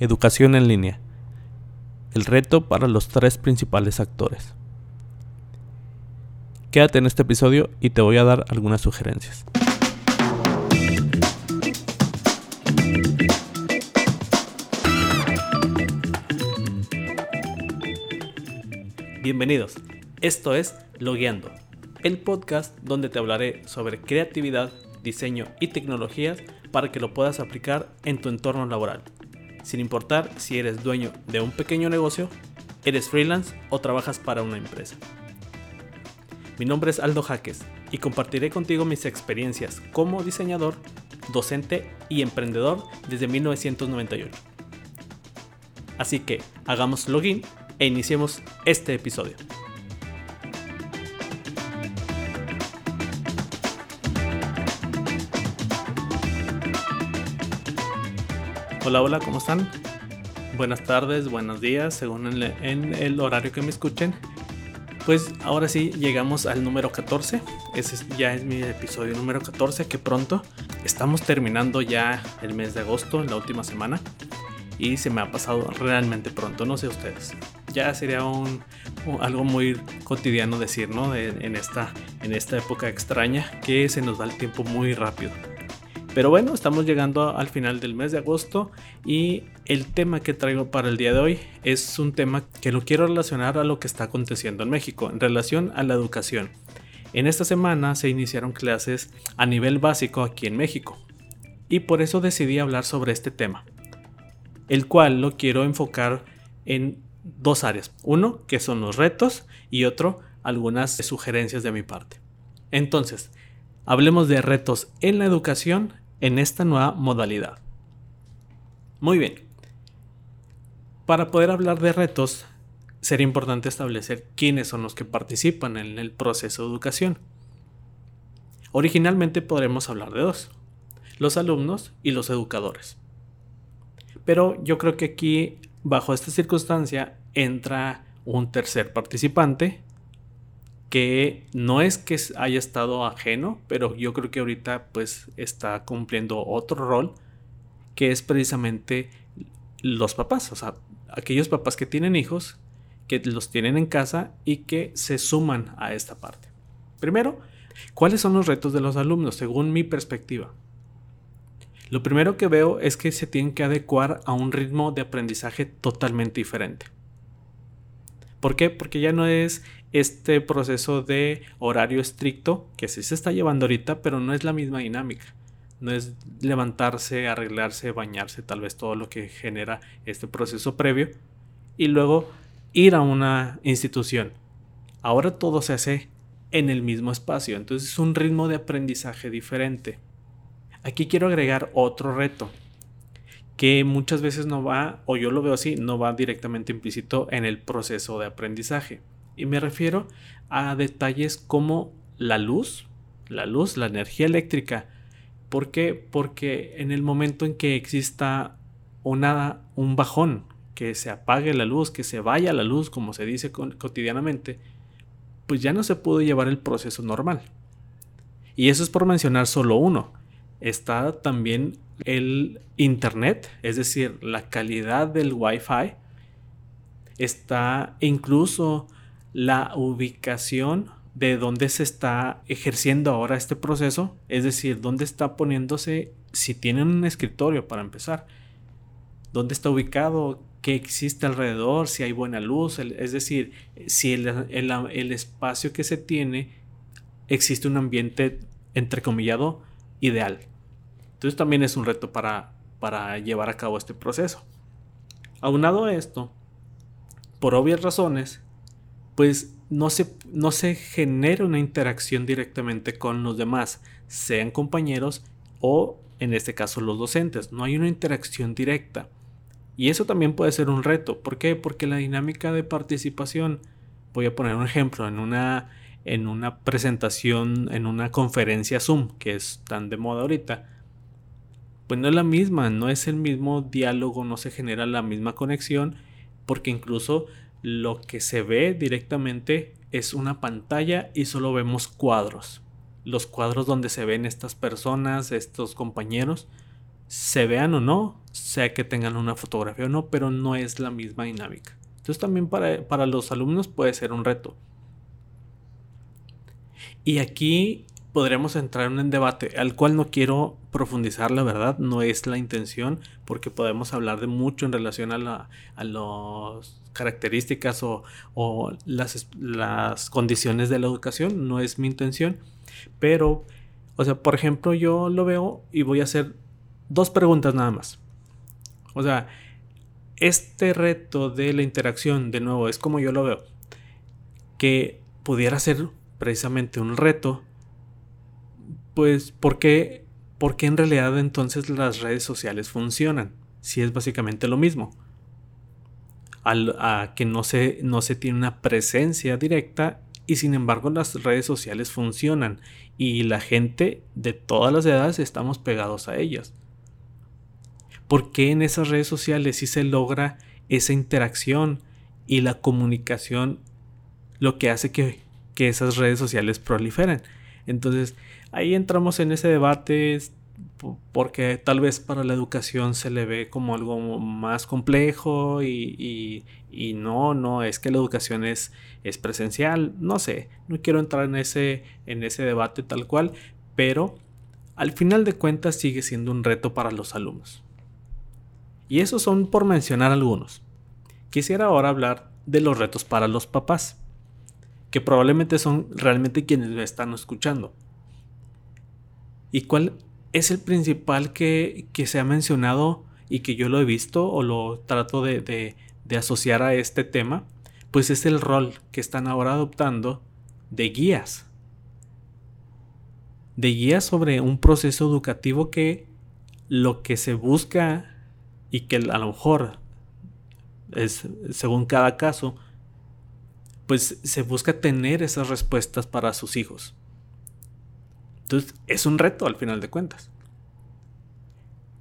Educación en línea. El reto para los tres principales actores. Quédate en este episodio y te voy a dar algunas sugerencias. Bienvenidos. Esto es Logueando, el podcast donde te hablaré sobre creatividad, diseño y tecnologías para que lo puedas aplicar en tu entorno laboral sin importar si eres dueño de un pequeño negocio, eres freelance o trabajas para una empresa. Mi nombre es Aldo Jaques y compartiré contigo mis experiencias como diseñador, docente y emprendedor desde 1998. Así que hagamos login e iniciemos este episodio. Hola, hola, ¿cómo están? Buenas tardes, buenos días, según en el horario que me escuchen. Pues ahora sí, llegamos al número 14. Ese ya es mi episodio número 14, que pronto estamos terminando ya el mes de agosto, la última semana. Y se me ha pasado realmente pronto, no sé ustedes. Ya sería un, algo muy cotidiano decir, ¿no? en, esta, en esta época extraña que se nos va el tiempo muy rápido. Pero bueno, estamos llegando al final del mes de agosto y el tema que traigo para el día de hoy es un tema que lo quiero relacionar a lo que está aconteciendo en México en relación a la educación. En esta semana se iniciaron clases a nivel básico aquí en México y por eso decidí hablar sobre este tema, el cual lo quiero enfocar en dos áreas. Uno, que son los retos y otro, algunas sugerencias de mi parte. Entonces, hablemos de retos en la educación en esta nueva modalidad. Muy bien. Para poder hablar de retos, sería importante establecer quiénes son los que participan en el proceso de educación. Originalmente podremos hablar de dos, los alumnos y los educadores. Pero yo creo que aquí, bajo esta circunstancia, entra un tercer participante que no es que haya estado ajeno, pero yo creo que ahorita pues está cumpliendo otro rol que es precisamente los papás, o sea, aquellos papás que tienen hijos, que los tienen en casa y que se suman a esta parte. Primero, ¿cuáles son los retos de los alumnos según mi perspectiva? Lo primero que veo es que se tienen que adecuar a un ritmo de aprendizaje totalmente diferente. ¿Por qué? Porque ya no es este proceso de horario estricto que sí se está llevando ahorita, pero no es la misma dinámica. No es levantarse, arreglarse, bañarse, tal vez todo lo que genera este proceso previo, y luego ir a una institución. Ahora todo se hace en el mismo espacio, entonces es un ritmo de aprendizaje diferente. Aquí quiero agregar otro reto, que muchas veces no va, o yo lo veo así, no va directamente implícito en el proceso de aprendizaje. Y me refiero a detalles como la luz, la luz, la energía eléctrica. ¿Por qué? Porque en el momento en que exista una, un bajón, que se apague la luz, que se vaya la luz, como se dice cotidianamente, pues ya no se puede llevar el proceso normal. Y eso es por mencionar solo uno. Está también el Internet, es decir, la calidad del Wi-Fi. Está incluso la ubicación de dónde se está ejerciendo ahora este proceso, es decir, dónde está poniéndose, si tienen un escritorio para empezar, dónde está ubicado, qué existe alrededor, si hay buena luz, es decir, si el, el, espacio que se tiene existe un ambiente entrecomillado ideal. Entonces también es un reto para, para llevar a cabo este proceso. Aunado a esto, por obvias razones, pues no se, no se genera una interacción directamente con los demás, sean compañeros o en este caso los docentes. No hay una interacción directa. Y eso también puede ser un reto. ¿Por qué? Porque la dinámica de participación, voy a poner un ejemplo, en una, en una presentación, en una conferencia Zoom, que es tan de moda ahorita, pues no es la misma, no es el mismo diálogo, no se genera la misma conexión, porque incluso lo que se ve directamente es una pantalla y solo vemos cuadros. Los cuadros donde se ven estas personas, estos compañeros, se vean o no, sea que tengan una fotografía o no, pero no es la misma dinámica. Entonces también para, para los alumnos puede ser un reto. Y aquí podríamos entrar en un debate al cual no quiero profundizar, la verdad, no es la intención, porque podemos hablar de mucho en relación a, la, a las características o, o las, las, condiciones de la educación, no es mi intención, pero, o sea, por ejemplo, yo lo veo y voy a hacer dos preguntas nada más. O sea, este reto de la interacción, de nuevo, es como yo lo veo, que pudiera ser precisamente un reto pues, ¿por qué, en realidad entonces las redes sociales funcionan? Si es básicamente lo mismo. a que no se, no se tiene una presencia directa y sin embargo las redes sociales funcionan y la gente de todas las edades estamos pegados a ellas. ¿Por qué en esas redes sociales sí se logra esa interacción y la comunicación lo que hace que, que esas redes sociales proliferen? Entonces, ahí entramos en ese debate porque tal vez para la educación se le ve como algo más complejo y, no, no, es que la educación es, es, presencial, no sé, no quiero entrar en ese, en ese debate tal cual, pero al final de cuentas sigue siendo un reto para los alumnos. Y esos son por mencionar algunos. Quisiera ahora hablar de los retos para los papás, que probablemente son realmente quienes me están escuchando. ¿Y cuál es el principal que, se ha mencionado y que yo lo he visto o lo trato de, de asociar a este tema? Pues es el rol que están ahora adoptando de guías. De guías sobre un proceso educativo que lo que se busca y que a lo mejor es según cada caso, pues se busca tener esas respuestas para sus hijos. Entonces es un reto al final de cuentas.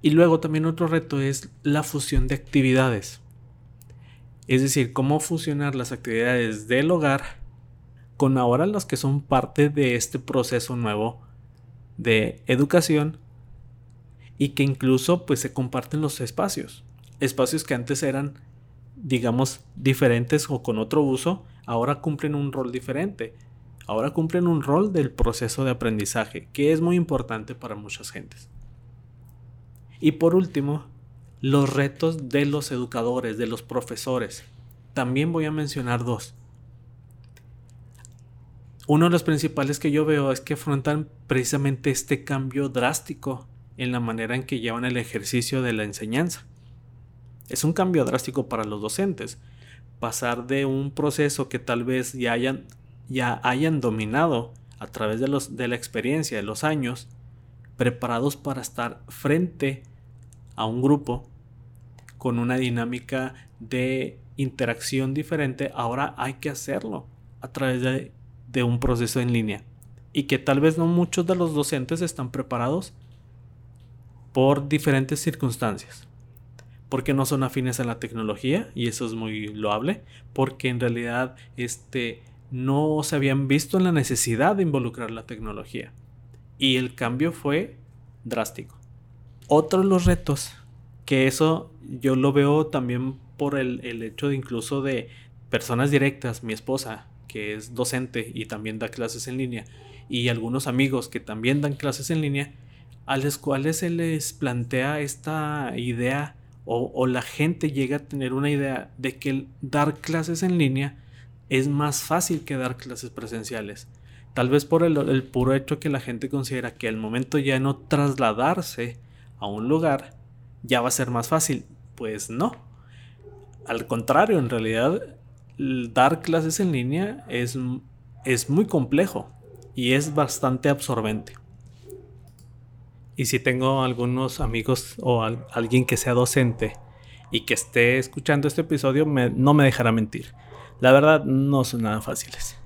Y luego también otro reto es la fusión de actividades. Es decir, cómo fusionar las actividades del hogar con ahora las que son parte de este proceso nuevo de educación y que incluso pues se comparten los espacios. Espacios que antes eran digamos diferentes o con otro uso, ahora cumplen un rol diferente ahora cumplen un rol del proceso de aprendizaje, que es muy importante para muchas gentes. Y por último, los retos de los educadores, de los profesores. También voy a mencionar dos. Uno de los principales que yo veo es que afrontan precisamente este cambio drástico en la manera en que llevan el ejercicio de la enseñanza. Es un cambio drástico para los docentes. Pasar de un proceso que tal vez ya hayan ya hayan dominado a través de, los, de la experiencia de los años, preparados para estar frente a un grupo con una dinámica de interacción diferente, ahora hay que hacerlo a través de, de un proceso en línea. Y que tal vez no muchos de los docentes están preparados por diferentes circunstancias. Porque no son afines a la tecnología, y eso es muy loable, porque en realidad este, no se habían visto en la necesidad de involucrar la tecnología. Y el cambio fue drástico. Otro de los retos, que eso yo lo veo también por el, hecho de incluso de personas directas, mi esposa, que es docente y también da clases en línea, y algunos amigos que también dan clases en línea, a los cuales se les plantea esta idea o, o la gente llega a tener una idea de que dar clases en línea es más fácil que dar clases presenciales. Tal vez por el, puro hecho que la gente considera que al momento ya no trasladarse a un lugar ya va a ser más fácil. Pues no. Al contrario, en realidad dar clases en línea es, es muy complejo y es bastante absorbente. Y si tengo algunos amigos o alguien que sea docente y que esté escuchando este episodio, no me dejará mentir la verdad no son nada fáciles.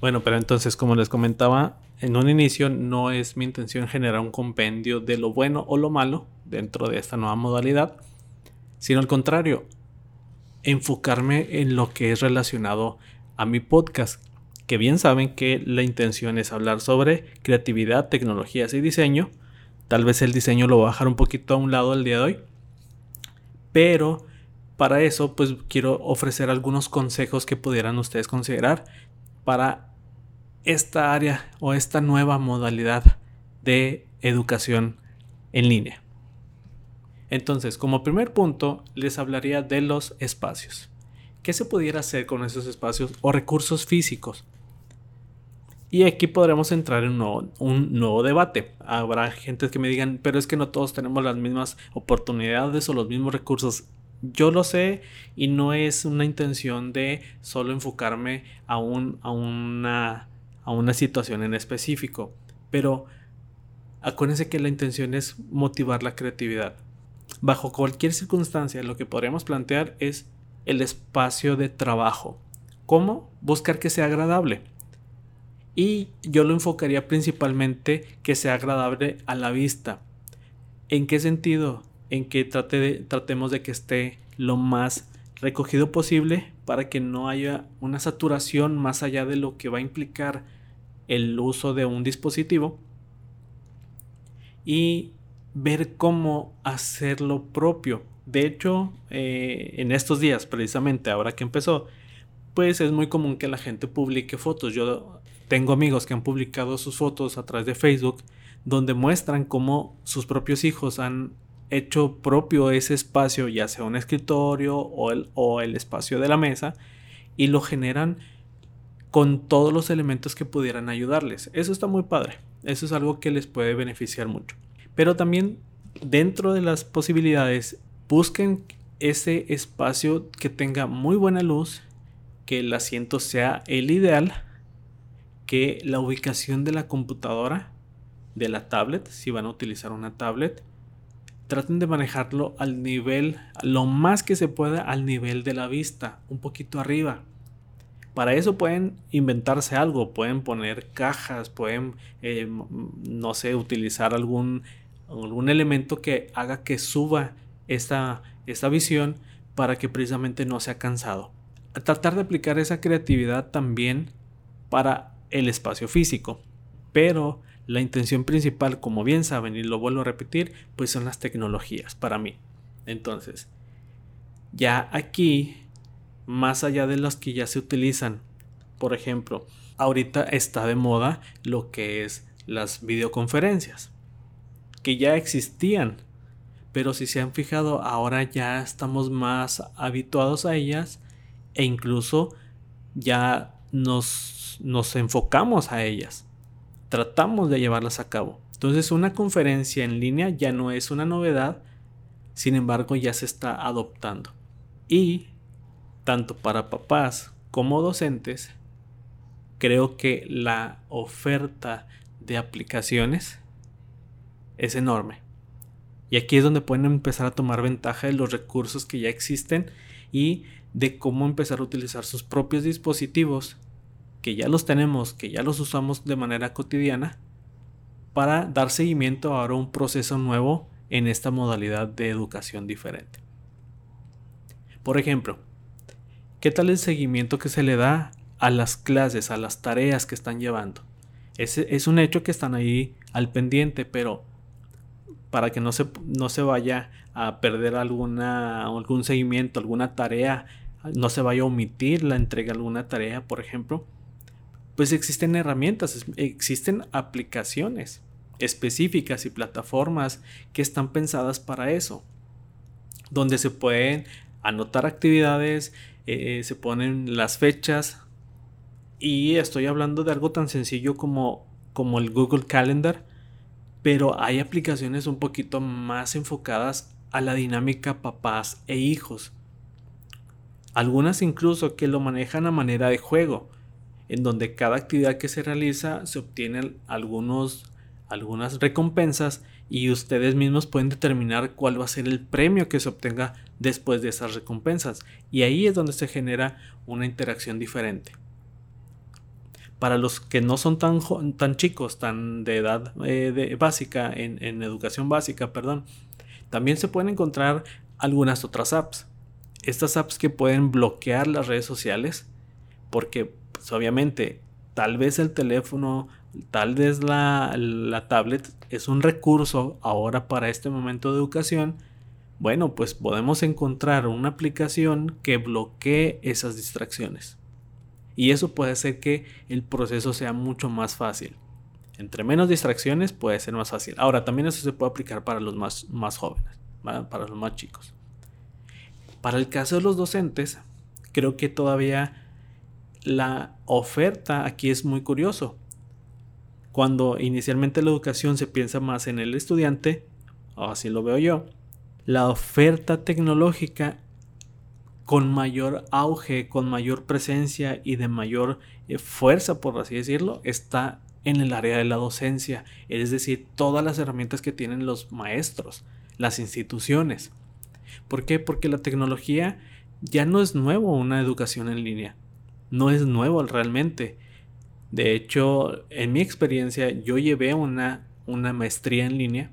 Bueno, pero entonces como les comentaba, en un inicio no es mi intención generar un compendio de lo bueno o lo malo dentro de esta nueva modalidad, sino al contrario, enfocarme en lo que es relacionado a mi podcast, que bien saben que la intención es hablar sobre creatividad, tecnologías y diseño, Tal vez el diseño lo voy a bajar un poquito a un lado el día de hoy. Pero para eso, pues quiero ofrecer algunos consejos que pudieran ustedes considerar para esta área o esta nueva modalidad de educación en línea. Entonces, como primer punto, les hablaría de los espacios. ¿Qué se pudiera hacer con esos espacios o recursos físicos? Y aquí podremos entrar en un nuevo, debate. Habrá gente que me digan, pero es que no todos tenemos las mismas oportunidades o los mismos recursos. Yo lo sé y no es una intención de solo enfocarme a, un, a, una, a una situación en específico. Pero acuérdense que la intención es motivar la creatividad. Bajo cualquier circunstancia, lo que podríamos plantear es el espacio de trabajo. ¿Cómo? Buscar que sea agradable y yo lo enfocaría principalmente que sea agradable a la vista. ¿En qué sentido? En que trate tratemos de que esté lo más recogido posible para que no haya una saturación más allá de lo que va a implicar el uso de un dispositivo y ver cómo hacerlo propio. De hecho, eh, en estos días, precisamente ahora que empezó, pues es muy común que la gente publique fotos. Yo tengo amigos que han publicado sus fotos a través de Facebook donde muestran cómo sus propios hijos han hecho propio ese espacio, ya sea un escritorio o el, o el espacio de la mesa, y lo generan con todos los elementos que pudieran ayudarles. Eso está muy padre. Eso es algo que les puede beneficiar mucho. Pero también dentro de las posibilidades, busquen ese espacio que tenga muy buena luz, que el asiento sea el ideal que la ubicación de la computadora, de la tablet, si van a utilizar una tablet, traten de manejarlo al nivel, lo más que se pueda al nivel de la vista, un poquito arriba. Para eso pueden inventarse algo, pueden poner cajas, pueden, eh, no sé, utilizar algún, algún elemento que haga que suba esta, esta visión para que precisamente no sea cansado. Tratar de aplicar esa creatividad también para el espacio físico. Pero la intención principal, como bien saben, y lo vuelvo a repetir, pues son las tecnologías para mí. Entonces, ya aquí, más allá de las que ya se utilizan, por ejemplo, ahorita está de moda lo que es las videoconferencias, que ya existían, pero si se han fijado, ahora ya estamos más habituados a ellas e incluso ya nos nos, enfocamos a ellas, tratamos de llevarlas a cabo. Entonces una conferencia en línea ya no es una novedad, sin embargo ya se está adoptando. Y tanto para papás como docentes, creo que la oferta de aplicaciones es enorme. Y aquí es donde pueden empezar a tomar ventaja de los recursos que ya existen y de cómo empezar a utilizar sus propios dispositivos que ya los tenemos, que ya los usamos de manera cotidiana, para dar seguimiento ahora a un proceso nuevo en esta modalidad de educación diferente. Por ejemplo, ¿qué tal el seguimiento que se le da a las clases, a las tareas que están llevando? Es, es un hecho que están ahí al pendiente, pero para que no se, no se vaya a perder alguna, algún seguimiento, alguna tarea, no se vaya a omitir la entrega de alguna tarea, por ejemplo, pues existen herramientas, existen aplicaciones específicas y plataformas que están pensadas para eso, donde se pueden anotar actividades, eh, se ponen las fechas y estoy hablando de algo tan sencillo como, como el Google Calendar, pero hay aplicaciones un poquito más enfocadas a la dinámica papás e hijos. Algunas incluso que lo manejan a manera de juego en donde cada actividad que se realiza se obtienen algunos, algunas recompensas y ustedes mismos pueden determinar cuál va a ser el premio que se obtenga después de esas recompensas. Y ahí es donde se genera una interacción diferente. Para los que no son tan, tan chicos, tan de edad eh, básica, en, en educación básica, perdón, también se pueden encontrar algunas otras apps. Estas apps que pueden bloquear las redes sociales porque pues, obviamente tal vez el teléfono tal vez la, la tablet es un recurso ahora para este momento de educación, bueno, pues podemos encontrar una aplicación que bloquee esas distracciones. Y eso puede hacer que el proceso sea mucho más fácil. Entre menos distracciones puede ser más fácil. Ahora, también eso se puede aplicar para los más, más jóvenes, para los más chicos. Para el caso de los docentes, creo que todavía la oferta aquí es muy curioso. Cuando inicialmente la educación se piensa más en el estudiante, o así lo veo yo, la oferta tecnológica con mayor auge, con mayor presencia y de mayor eh, fuerza, por así decirlo, está en el área de la docencia, es decir, todas las herramientas que tienen los maestros, las instituciones. ¿Por qué? Porque la tecnología ya no es nuevo una educación en línea, no es nuevo realmente. De hecho, en mi experiencia, yo llevé una, una maestría en línea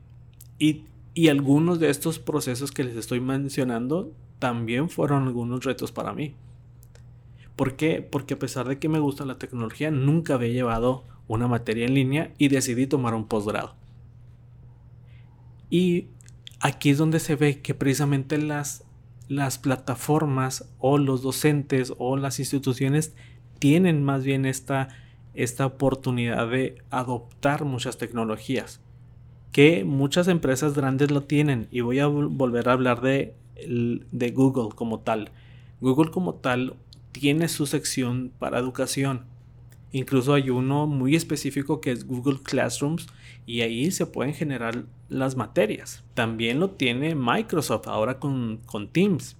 y, y algunos de estos procesos que les estoy mencionando también fueron algunos retos para mí. ¿Por qué? Porque a pesar de que me gusta la tecnología, nunca había llevado una materia en línea y decidí tomar un posgrado. Y aquí es donde se ve que precisamente las, las plataformas o los docentes o las instituciones tienen más bien esta, esta oportunidad de adoptar muchas tecnologías que muchas empresas grandes lo tienen y voy a volver a hablar de, de Google como tal. Google como tal tiene su sección para educación Incluso hay uno muy específico que es Google Classrooms y ahí se pueden generar las materias. También lo tiene Microsoft ahora con, con Teams.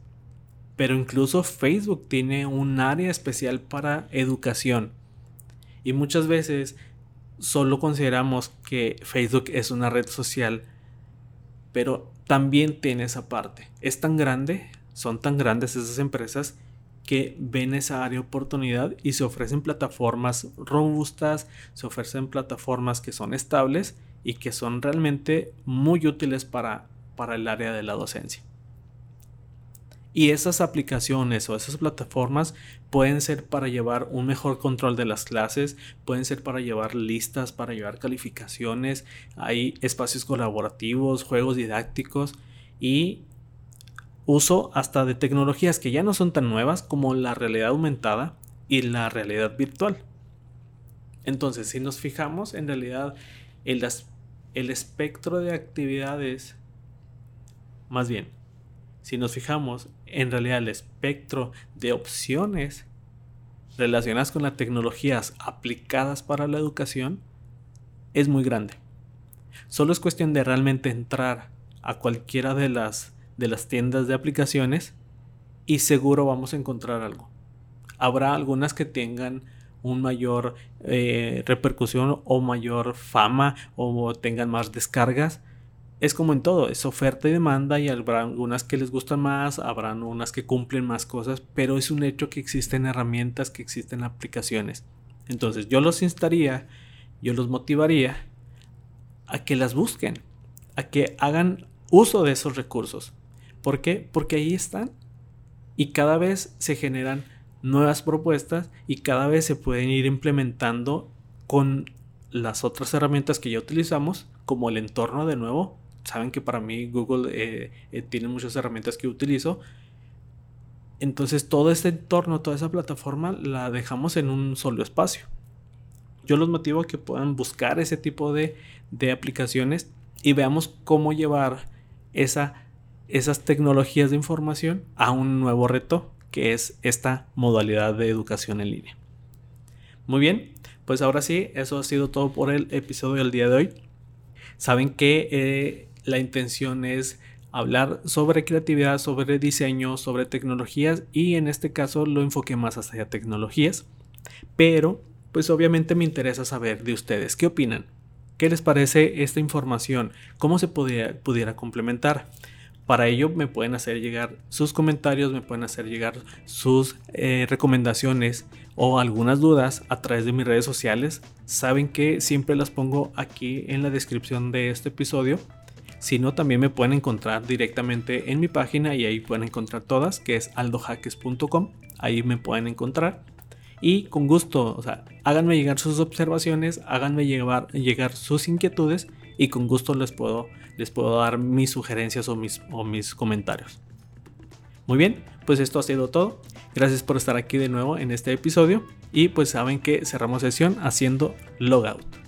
Pero incluso Facebook tiene un área especial para educación. Y muchas veces solo consideramos que Facebook es una red social, pero también tiene esa parte. Es tan grande, son tan grandes esas empresas que ven esa área de oportunidad y se ofrecen plataformas robustas, se ofrecen plataformas que son estables y que son realmente muy útiles para, para el área de la docencia. Y esas aplicaciones o esas plataformas pueden ser para llevar un mejor control de las clases, pueden ser para llevar listas, para llevar calificaciones, hay espacios colaborativos, juegos didácticos y uso hasta de tecnologías que ya no son tan nuevas como la realidad aumentada y la realidad virtual. Entonces, si nos fijamos, en realidad el, el espectro de actividades, más bien, si nos fijamos, en realidad el espectro de opciones relacionadas con las tecnologías aplicadas para la educación es muy grande. Solo es cuestión de realmente entrar a cualquiera de las de las tiendas de aplicaciones y seguro vamos a encontrar algo. Habrá algunas que tengan un mayor eh, repercusión o mayor fama o tengan más descargas. Es como en todo, es oferta y demanda y habrá algunas que les gustan más, habrá unas que cumplen más cosas, pero es un hecho que existen herramientas, que existen aplicaciones. Entonces yo los instaría, yo los motivaría a que las busquen, a que hagan uso de esos recursos. ¿Por qué? Porque ahí están y cada vez se generan nuevas propuestas y cada vez se pueden ir implementando con las otras herramientas que ya utilizamos, como el entorno de nuevo. Saben que para mí Google eh, eh, tiene muchas herramientas que utilizo. Entonces todo este entorno, toda esa plataforma la dejamos en un solo espacio. Yo los motivo a que puedan buscar ese tipo de, de aplicaciones y veamos cómo llevar esa esas tecnologías de información a un nuevo reto que es esta modalidad de educación en línea. Muy bien, pues ahora sí, eso ha sido todo por el episodio del día de hoy. Saben que eh, la intención es hablar sobre creatividad, sobre diseño, sobre tecnologías y en este caso lo enfoqué más hacia tecnologías. Pero, pues obviamente me interesa saber de ustedes, ¿qué opinan? ¿Qué les parece esta información? ¿Cómo se pudiera complementar? Para ello me pueden hacer llegar sus comentarios, me pueden hacer llegar sus eh, recomendaciones o algunas dudas a través de mis redes sociales. Saben que siempre las pongo aquí en la descripción de este episodio. Si no, también me pueden encontrar directamente en mi página y ahí pueden encontrar todas, que es aldojaques.com. Ahí me pueden encontrar. y con gusto, o sea, háganme llegar sus observaciones, háganme llegar sus inquietudes y con gusto les puedo, les puedo dar mis sugerencias o mis, o mis comentarios. Muy bien, pues esto ha sido todo. Gracias por estar aquí de nuevo en este episodio y pues saben que cerramos sesión haciendo logout.